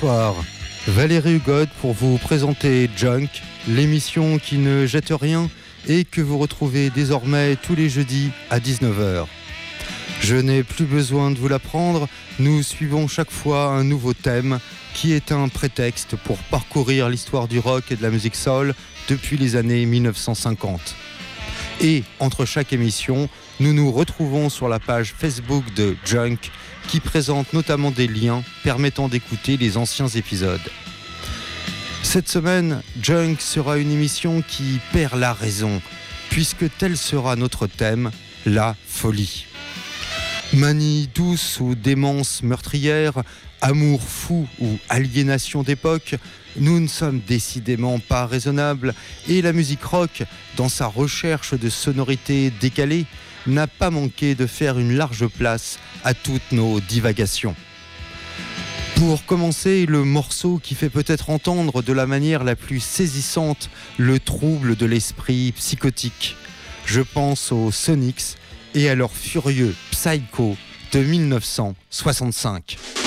Bonsoir, Valérie Hugod pour vous présenter Junk, l'émission qui ne jette rien et que vous retrouvez désormais tous les jeudis à 19h. Je n'ai plus besoin de vous l'apprendre, nous suivons chaque fois un nouveau thème qui est un prétexte pour parcourir l'histoire du rock et de la musique soul depuis les années 1950. Et entre chaque émission, nous nous retrouvons sur la page Facebook de Junk qui présente notamment des liens permettant d'écouter les anciens épisodes. Cette semaine, Junk sera une émission qui perd la raison, puisque tel sera notre thème, la folie. Manie douce ou démence meurtrière, amour fou ou aliénation d'époque, nous ne sommes décidément pas raisonnables et la musique rock, dans sa recherche de sonorités décalées, n'a pas manqué de faire une large place à toutes nos divagations. Pour commencer, le morceau qui fait peut-être entendre de la manière la plus saisissante le trouble de l'esprit psychotique. Je pense aux Sonics et à leur furieux Psycho de 1965.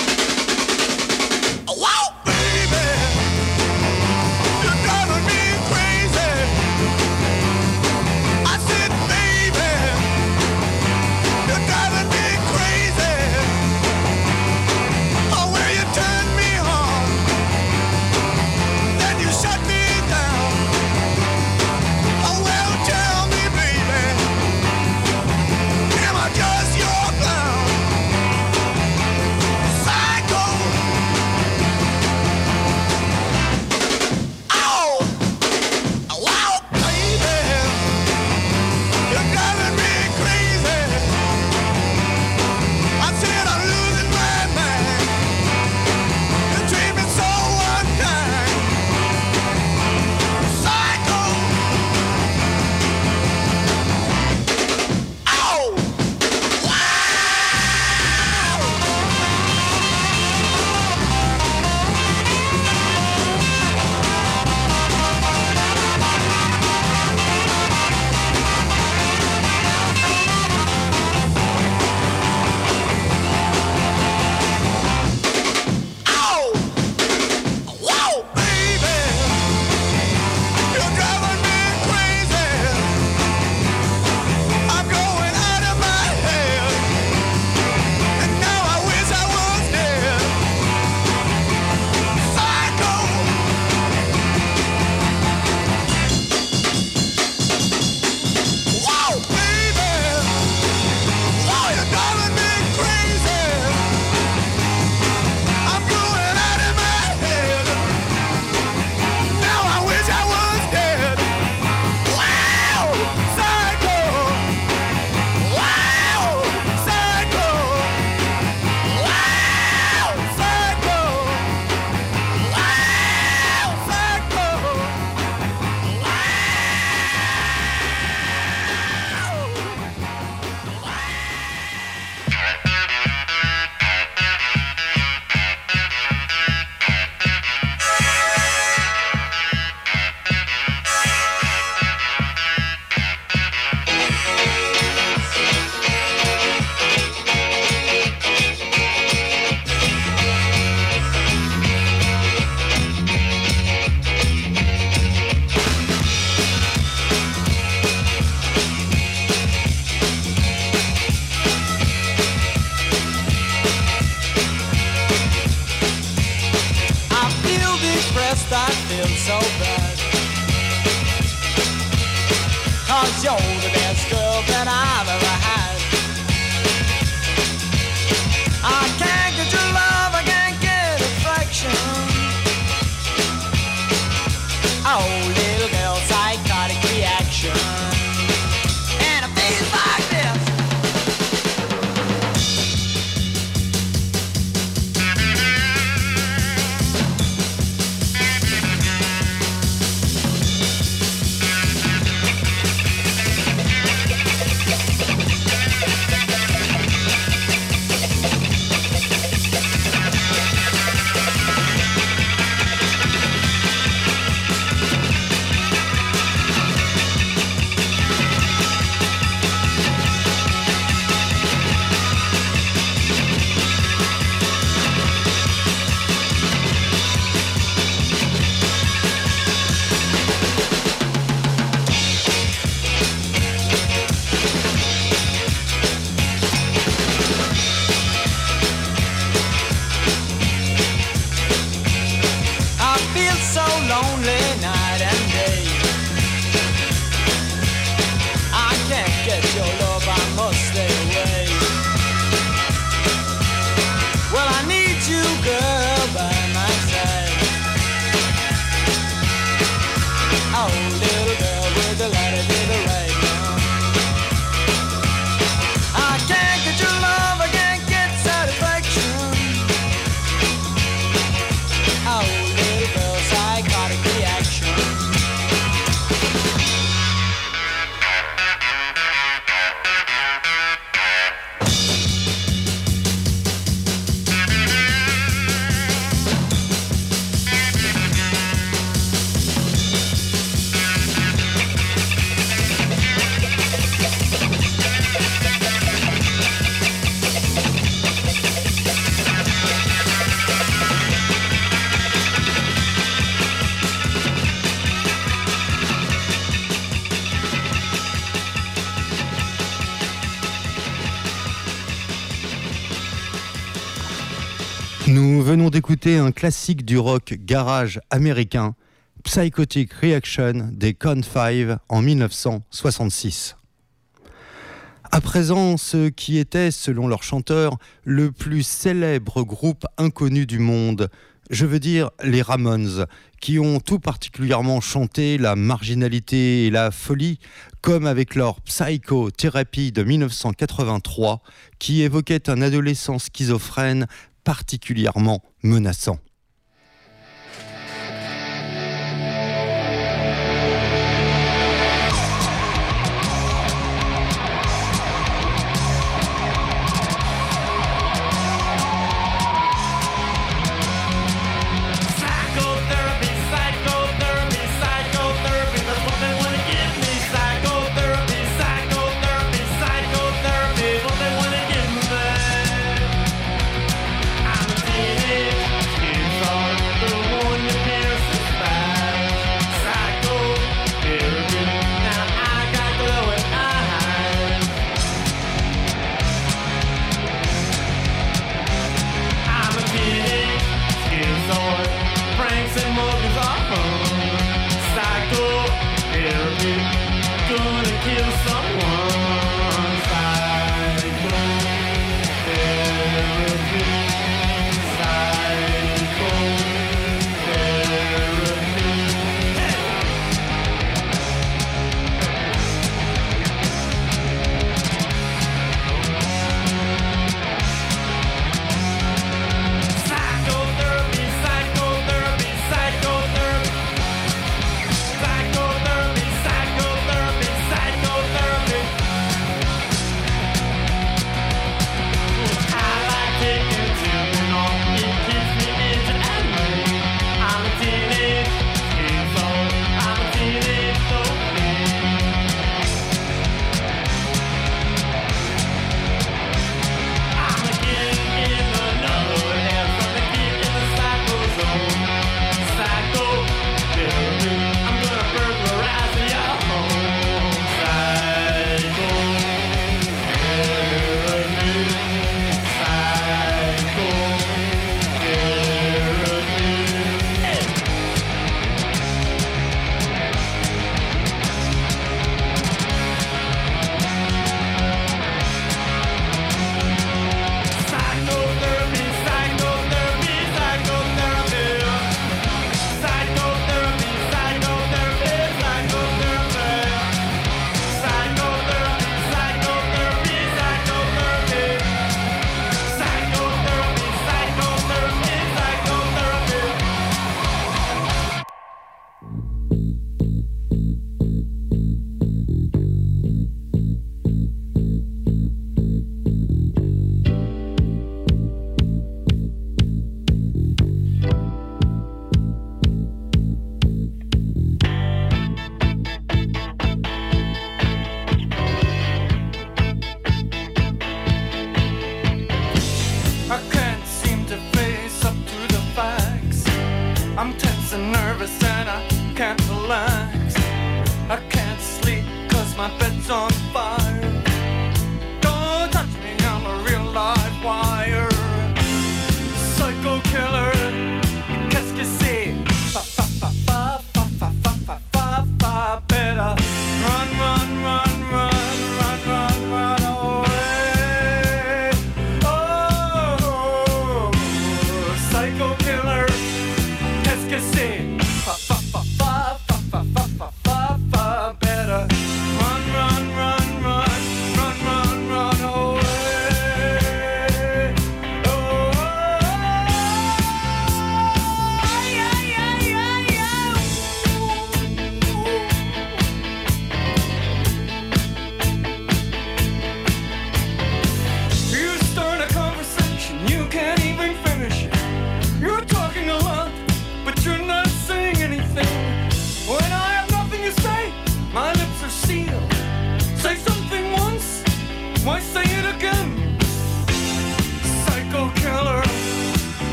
D'écouter un classique du rock garage américain, Psychotic Reaction des Con 5 en 1966. À présent, ce qui était, selon leur chanteur, le plus célèbre groupe inconnu du monde, je veux dire les Ramones, qui ont tout particulièrement chanté la marginalité et la folie, comme avec leur Psychothérapie de 1983, qui évoquait un adolescent schizophrène particulièrement menaçant.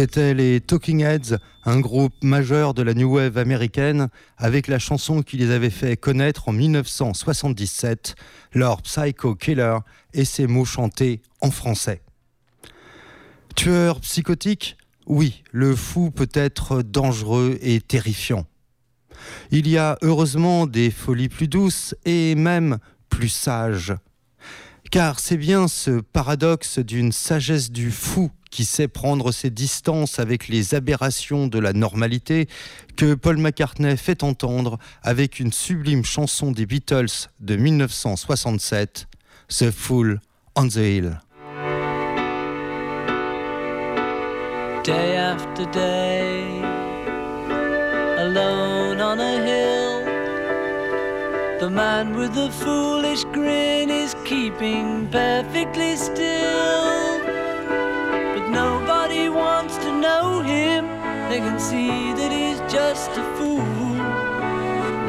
C'était les Talking Heads, un groupe majeur de la New Wave américaine, avec la chanson qui les avait fait connaître en 1977, leur Psycho Killer, et ses mots chantés en français. Tueur psychotique? Oui, le fou peut être dangereux et terrifiant. Il y a heureusement des folies plus douces et même plus sages. Car c'est bien ce paradoxe d'une sagesse du fou qui sait prendre ses distances avec les aberrations de la normalité, que Paul McCartney fait entendre avec une sublime chanson des Beatles de 1967, The Fool on the Hill. Day after day, alone on a hill, the man with the foolish grin is keeping perfectly still. Know him. They can see that he's just a fool.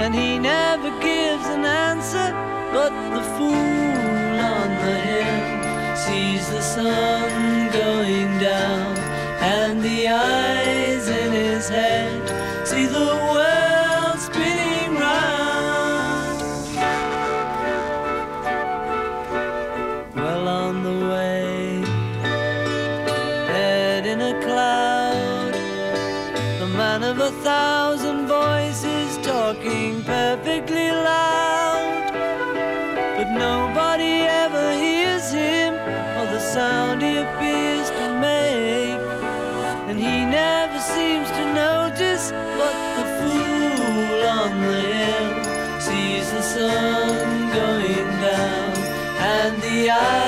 And he never gives an answer, but the fool on the hill sees the sun going down, and the eyes in his head 야.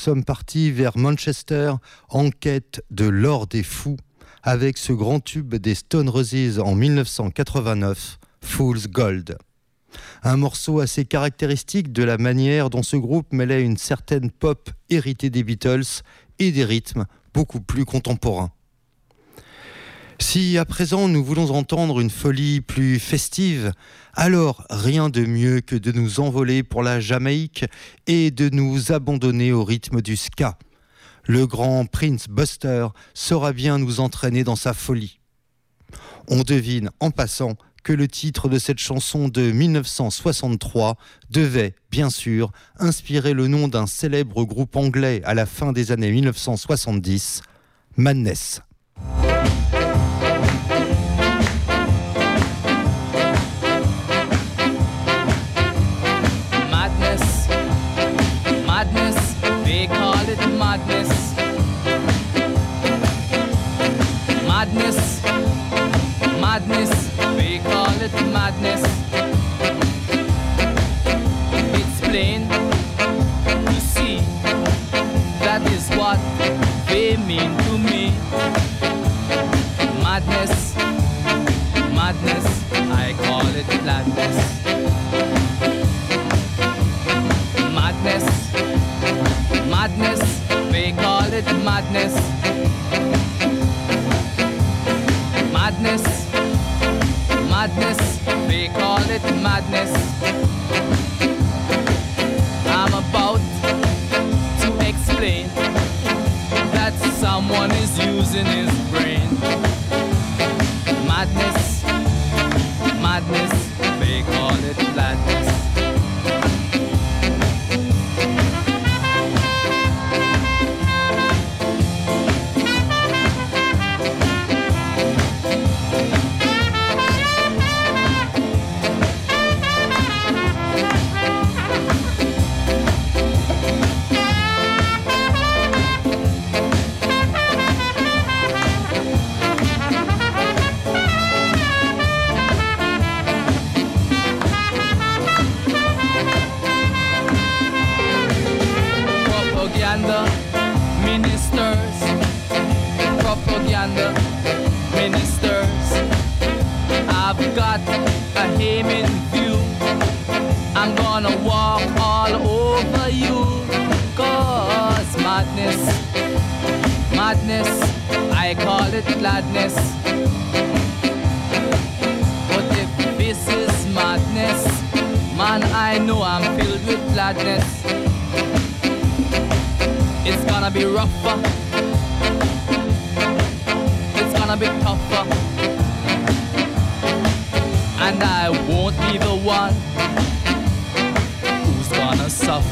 Sommes partis vers Manchester en quête de l'or des fous avec ce grand tube des Stone Roses en 1989, Fool's Gold. Un morceau assez caractéristique de la manière dont ce groupe mêlait une certaine pop héritée des Beatles et des rythmes beaucoup plus contemporains. Si à présent nous voulons entendre une folie plus festive, alors rien de mieux que de nous envoler pour la Jamaïque et de nous abandonner au rythme du ska. Le grand Prince Buster saura bien nous entraîner dans sa folie. On devine en passant que le titre de cette chanson de 1963 devait, bien sûr, inspirer le nom d'un célèbre groupe anglais à la fin des années 1970, Madness. Madness. Madness, madness, they call it madness. It's plain to see that is what they mean to me. Madness, madness, I call it madness. Call it madness. I'm about to explain that someone is using his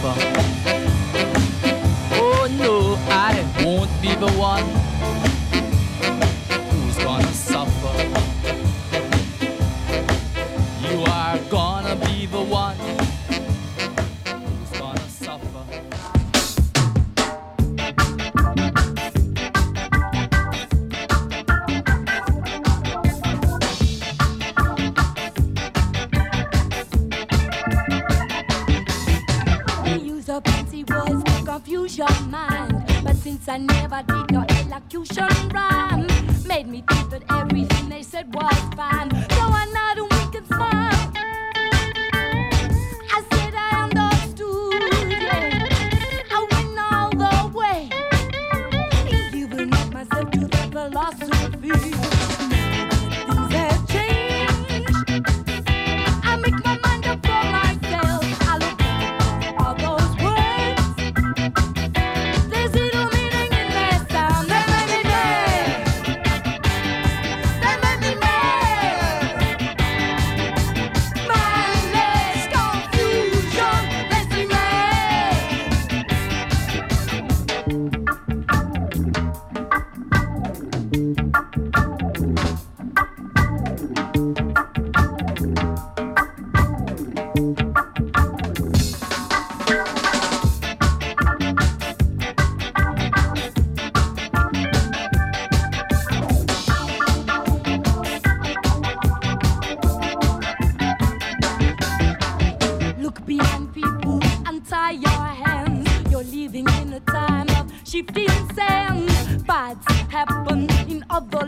吧。never did no elocution of the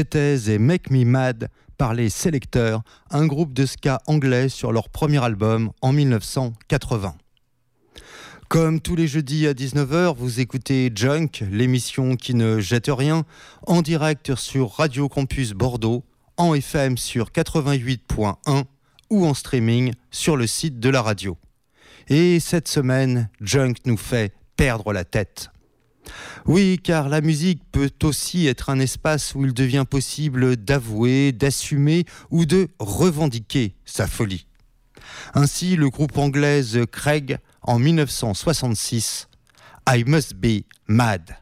C'était et Make Me Mad par les Selecteurs, un groupe de ska anglais sur leur premier album en 1980. Comme tous les jeudis à 19h, vous écoutez Junk, l'émission qui ne jette rien, en direct sur Radio Campus Bordeaux, en FM sur 88.1 ou en streaming sur le site de la radio. Et cette semaine, Junk nous fait perdre la tête. Oui, car la musique peut aussi être un espace où il devient possible d'avouer, d'assumer ou de revendiquer sa folie. Ainsi, le groupe anglais Craig, en 1966, I Must Be Mad.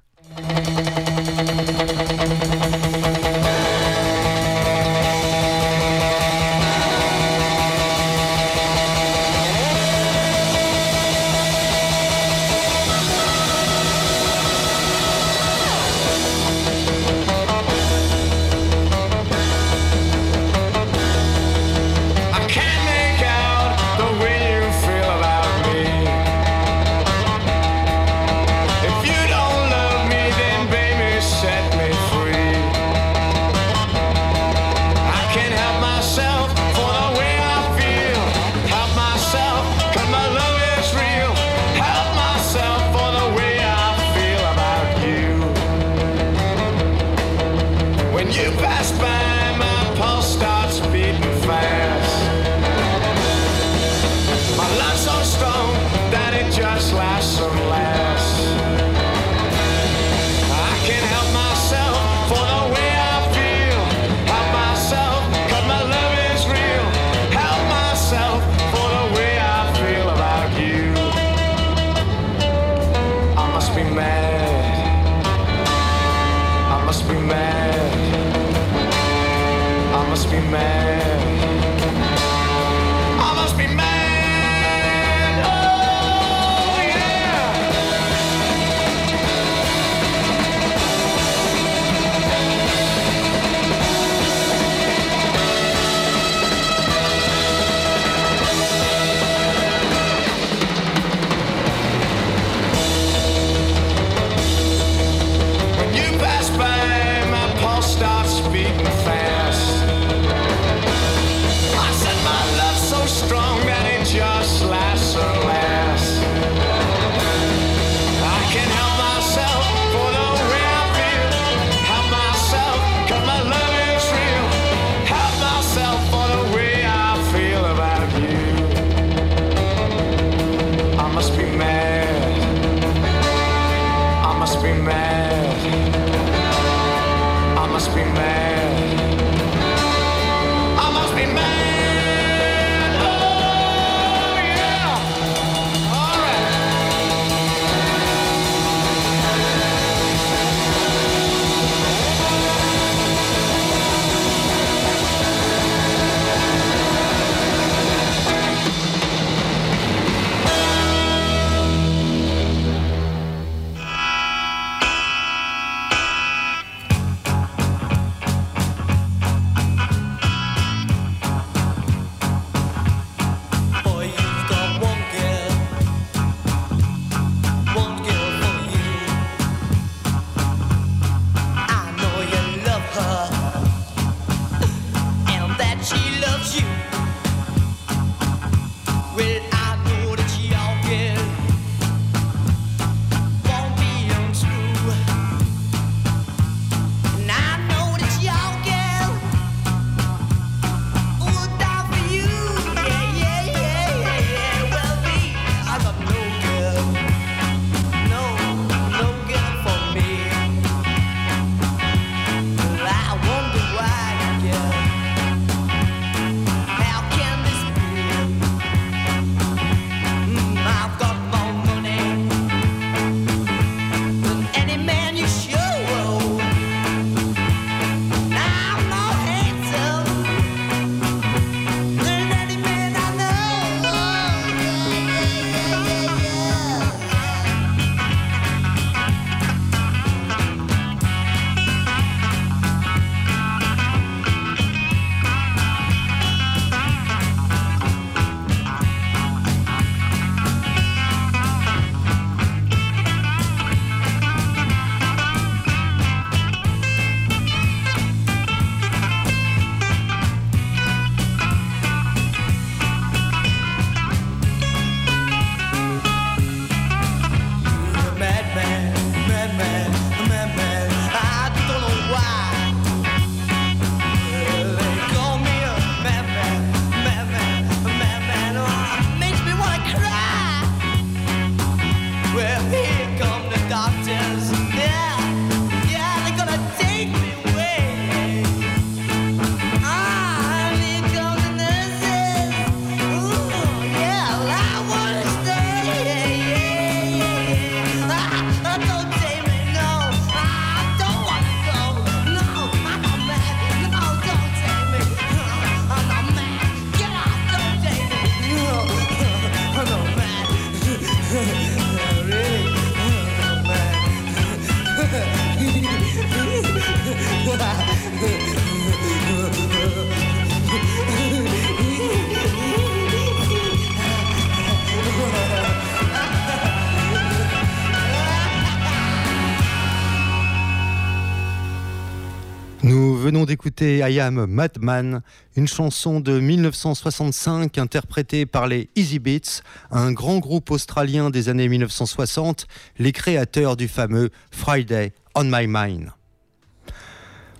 écouter I Am Madman, une chanson de 1965 interprétée par les Easy Beats, un grand groupe australien des années 1960, les créateurs du fameux Friday on My Mind.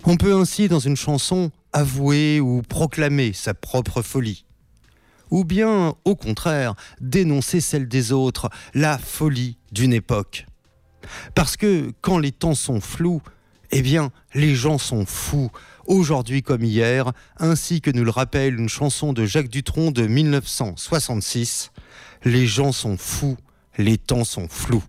On peut ainsi, dans une chanson, avouer ou proclamer sa propre folie. Ou bien, au contraire, dénoncer celle des autres, la folie d'une époque. Parce que quand les temps sont flous, eh bien, les gens sont fous, aujourd'hui comme hier, ainsi que nous le rappelle une chanson de Jacques Dutronc de 1966. Les gens sont fous, les temps sont flous.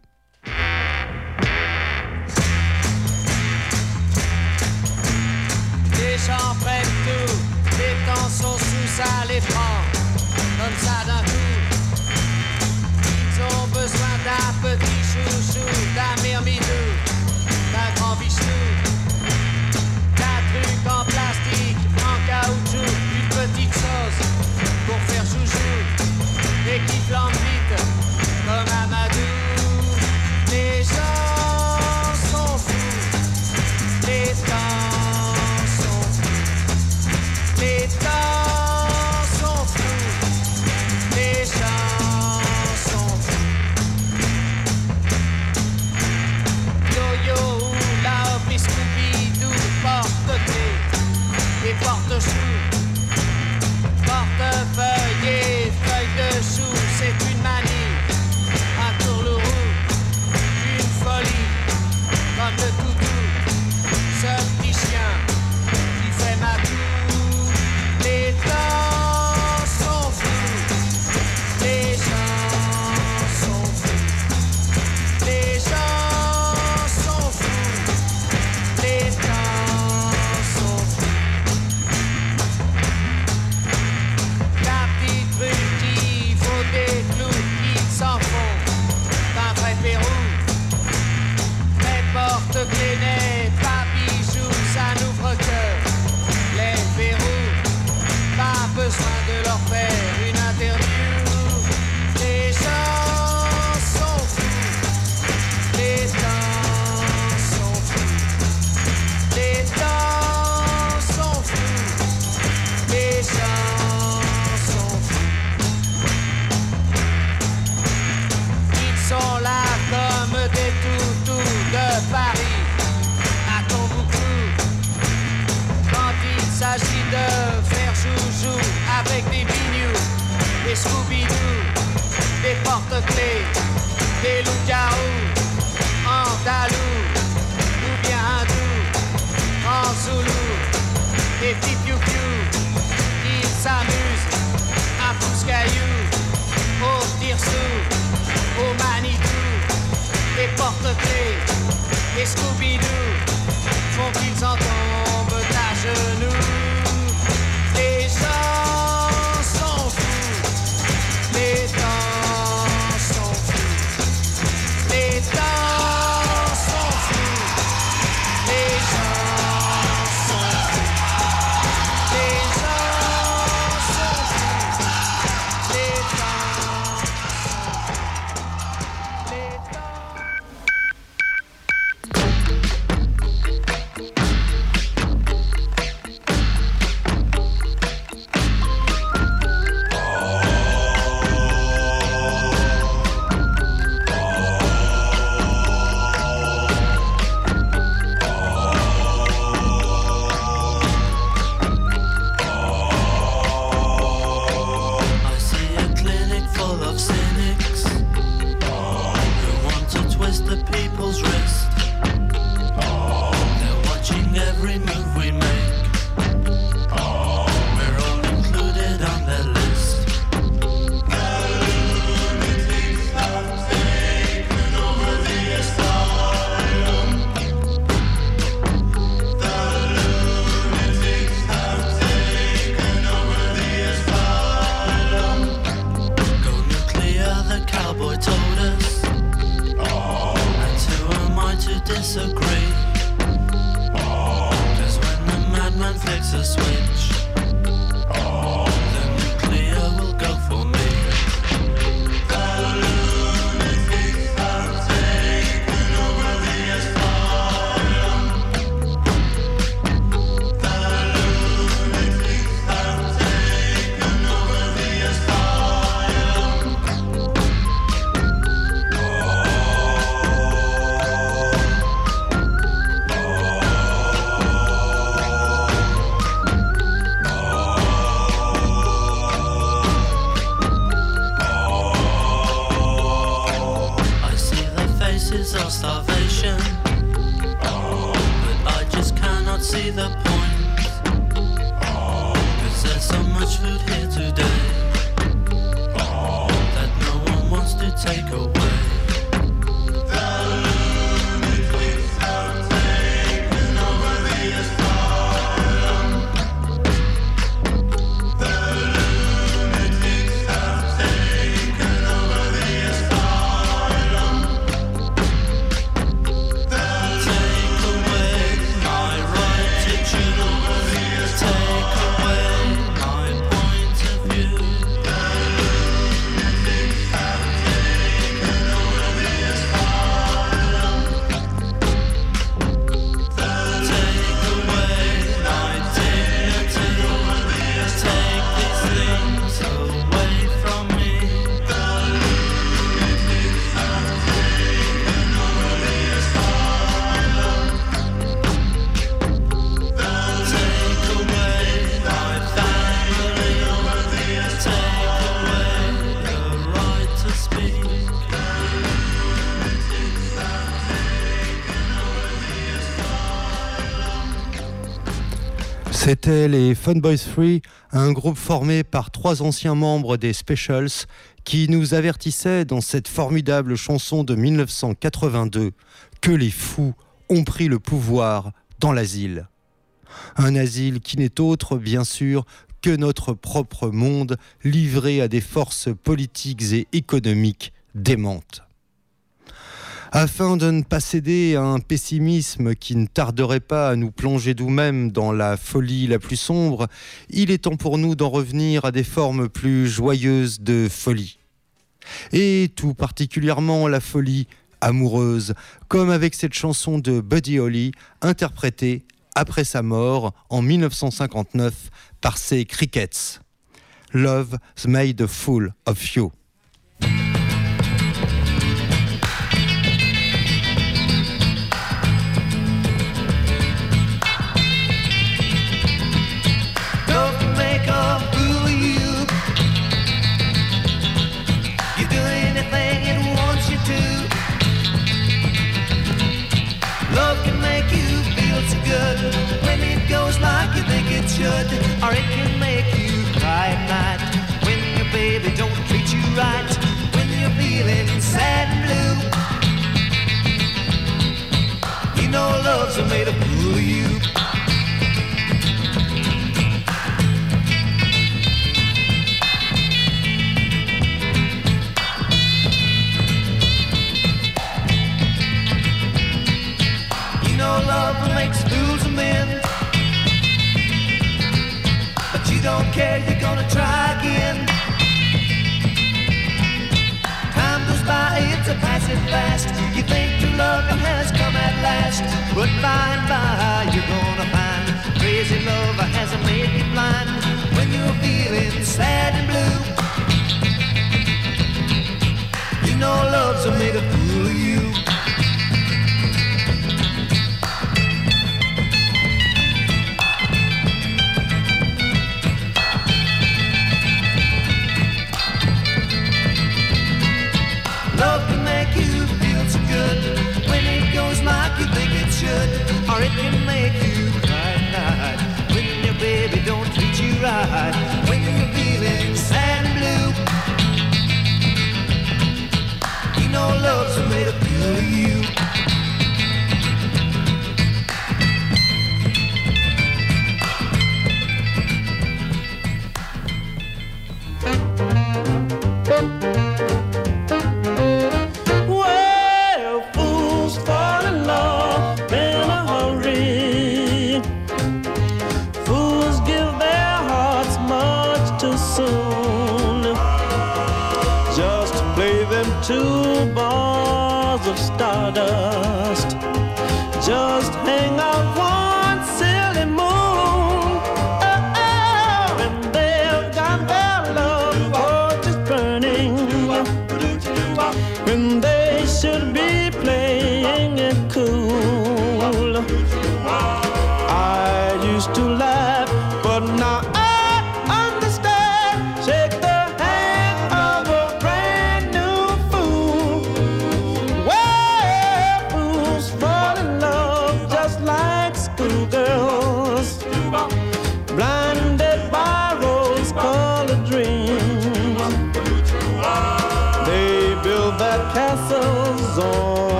Fun Boys Free, un groupe formé par trois anciens membres des Specials qui nous avertissaient dans cette formidable chanson de 1982 que les fous ont pris le pouvoir dans l'asile. Un asile qui n'est autre, bien sûr, que notre propre monde livré à des forces politiques et économiques démentes. Afin de ne pas céder à un pessimisme qui ne tarderait pas à nous plonger nous-mêmes dans la folie la plus sombre, il est temps pour nous d'en revenir à des formes plus joyeuses de folie. Et tout particulièrement la folie amoureuse, comme avec cette chanson de Buddy Holly, interprétée après sa mort en 1959 par ses Crickets. Love's made a fool of you. You think your love has come at last. But by and by, you're gonna find crazy love has made you blind. When you're feeling sad and blue, you know love's made a fool of you. You know love's made a fool of you.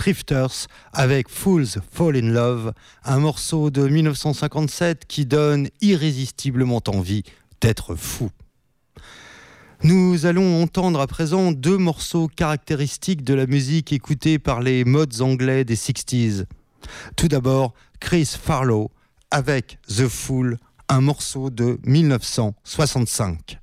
Drifters avec Fools Fall in Love, un morceau de 1957 qui donne irrésistiblement envie d'être fou. Nous allons entendre à présent deux morceaux caractéristiques de la musique écoutée par les modes anglais des 60s. Tout d'abord, Chris Farlow avec The Fool, un morceau de 1965.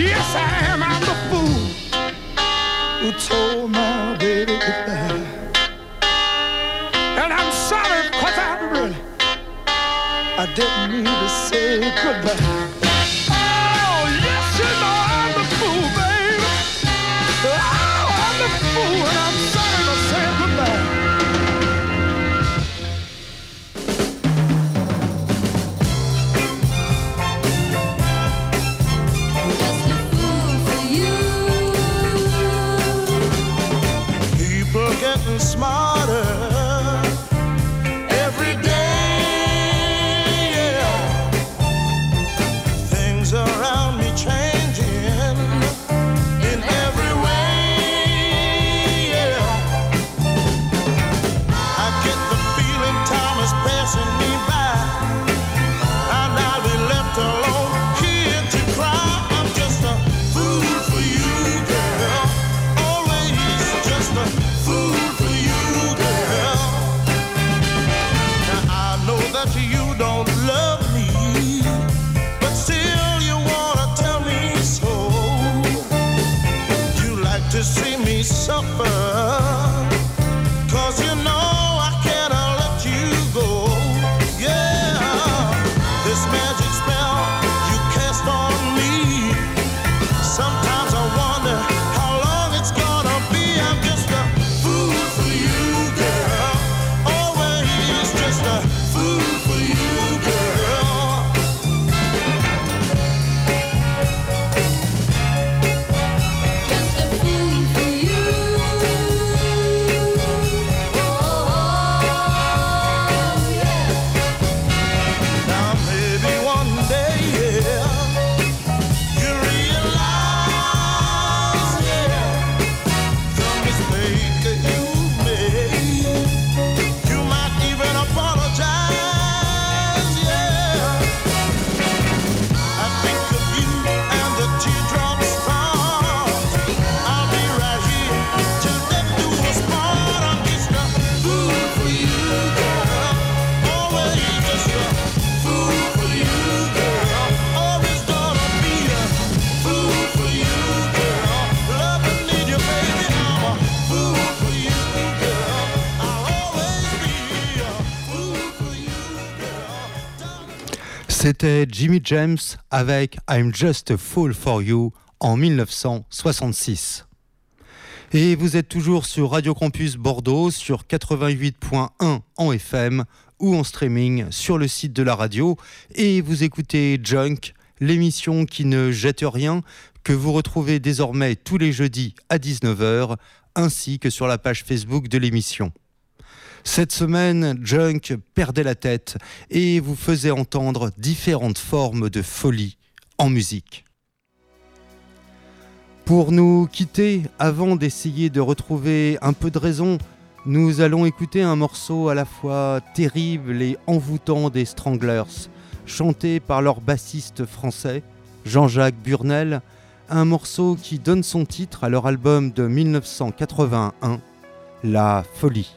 Yes, I am. I'm the fool who told my baby goodbye. And I'm sorry because I really, I didn't mean to say goodbye. C'était Jimmy James avec I'm Just a Fool for You en 1966. Et vous êtes toujours sur Radio Campus Bordeaux sur 88.1 en FM ou en streaming sur le site de la radio et vous écoutez Junk, l'émission qui ne jette rien que vous retrouvez désormais tous les jeudis à 19h ainsi que sur la page Facebook de l'émission. Cette semaine, Junk perdait la tête et vous faisait entendre différentes formes de folie en musique. Pour nous quitter, avant d'essayer de retrouver un peu de raison, nous allons écouter un morceau à la fois terrible et envoûtant des Stranglers, chanté par leur bassiste français, Jean-Jacques Burnel, un morceau qui donne son titre à leur album de 1981, La Folie.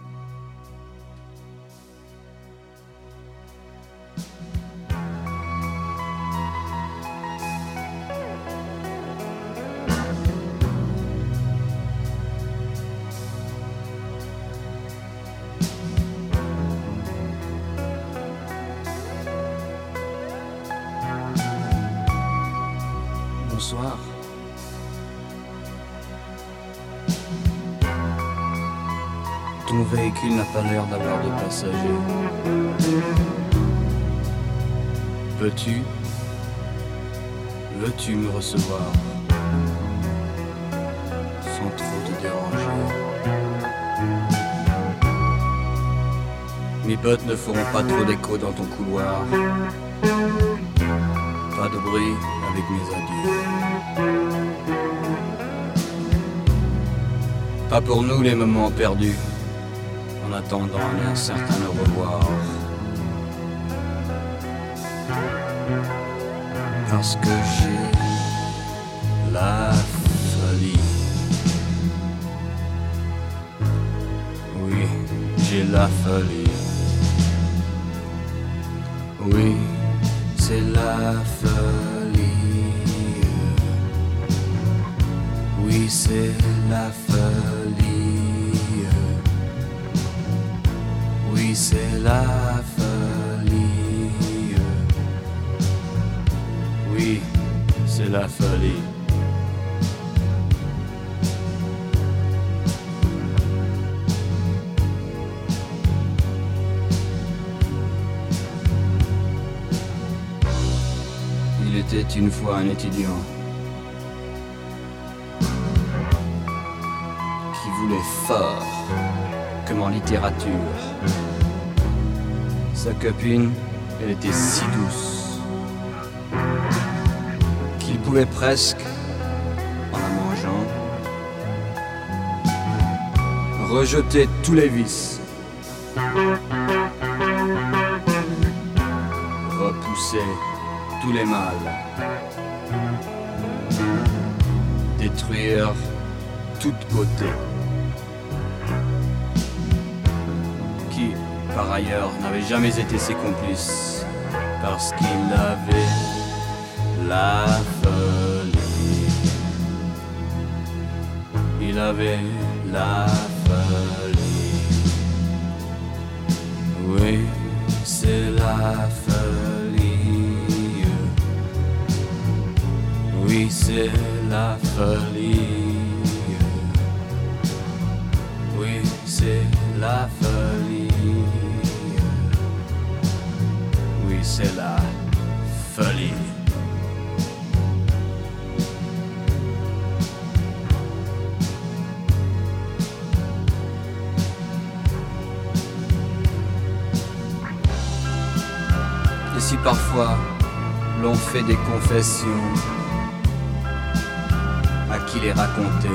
Véhicule n'a pas l'air d'avoir de passagers. Peux-tu, veux-tu me recevoir? Sans trop te déranger Mes bottes ne feront pas trop d'écho dans ton couloir. Pas de bruit avec mes adieux. Pas pour nous les moments perdus, en attendant un certain au revoir. Parce que j'ai la folie. Oui, j'ai la folie. Oui, c'est la folie. Oui, c'est c'est la folie. Oui, c'est la folie. Il était une fois un étudiant qui voulait fort, comme en littérature. Sa copine, elle était si douce qu'il pouvait presque, en la mangeant, rejeter tous les vices, repousser tous les mâles, détruire toute beauté. Par ailleurs, n'avait jamais été ses complices, parce qu'il avait la folie. Il avait la folie. Oui, c'est la folie. Oui, c'est la folie. Oui, c'est la folie. C'est la folie. Et si parfois l'on fait des confessions, à qui les raconter?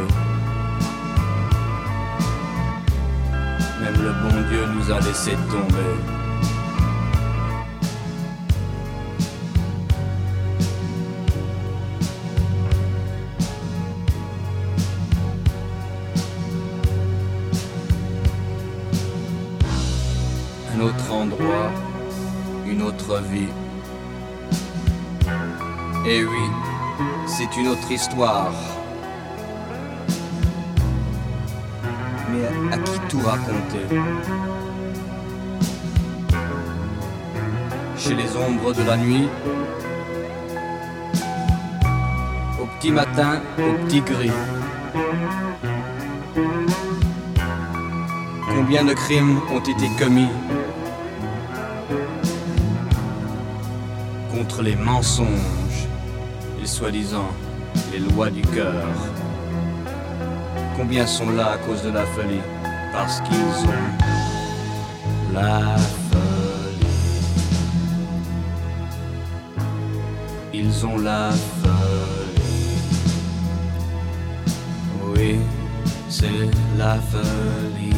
Même le bon Dieu nous a laissé tomber. Une autre vie. Et oui, c'est une autre histoire. Mais à qui tout raconter? Chez les ombres de la nuit. Au petit matin, au petit gris. Combien de crimes ont été commis? Les mensonges et soi-disant les lois du cœur Combien sont là à cause de la folie? Parce qu'ils ont la folie. Ils ont la folie. Oui, c'est la folie.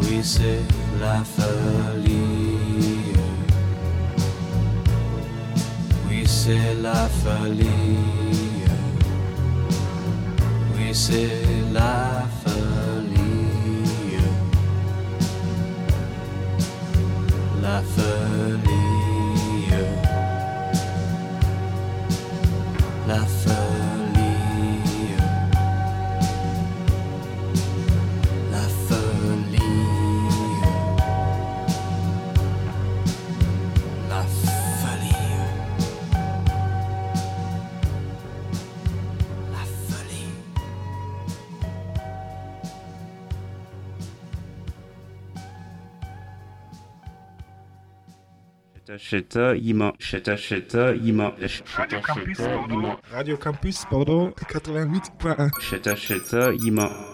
Oui, c'est la folie. C'est la folie. Oui, c'est la folie. La folie. Sheta yima sheta sheta yima sheta sheta yima. Radio Campus, pardon, 88.1. sheta sheta yima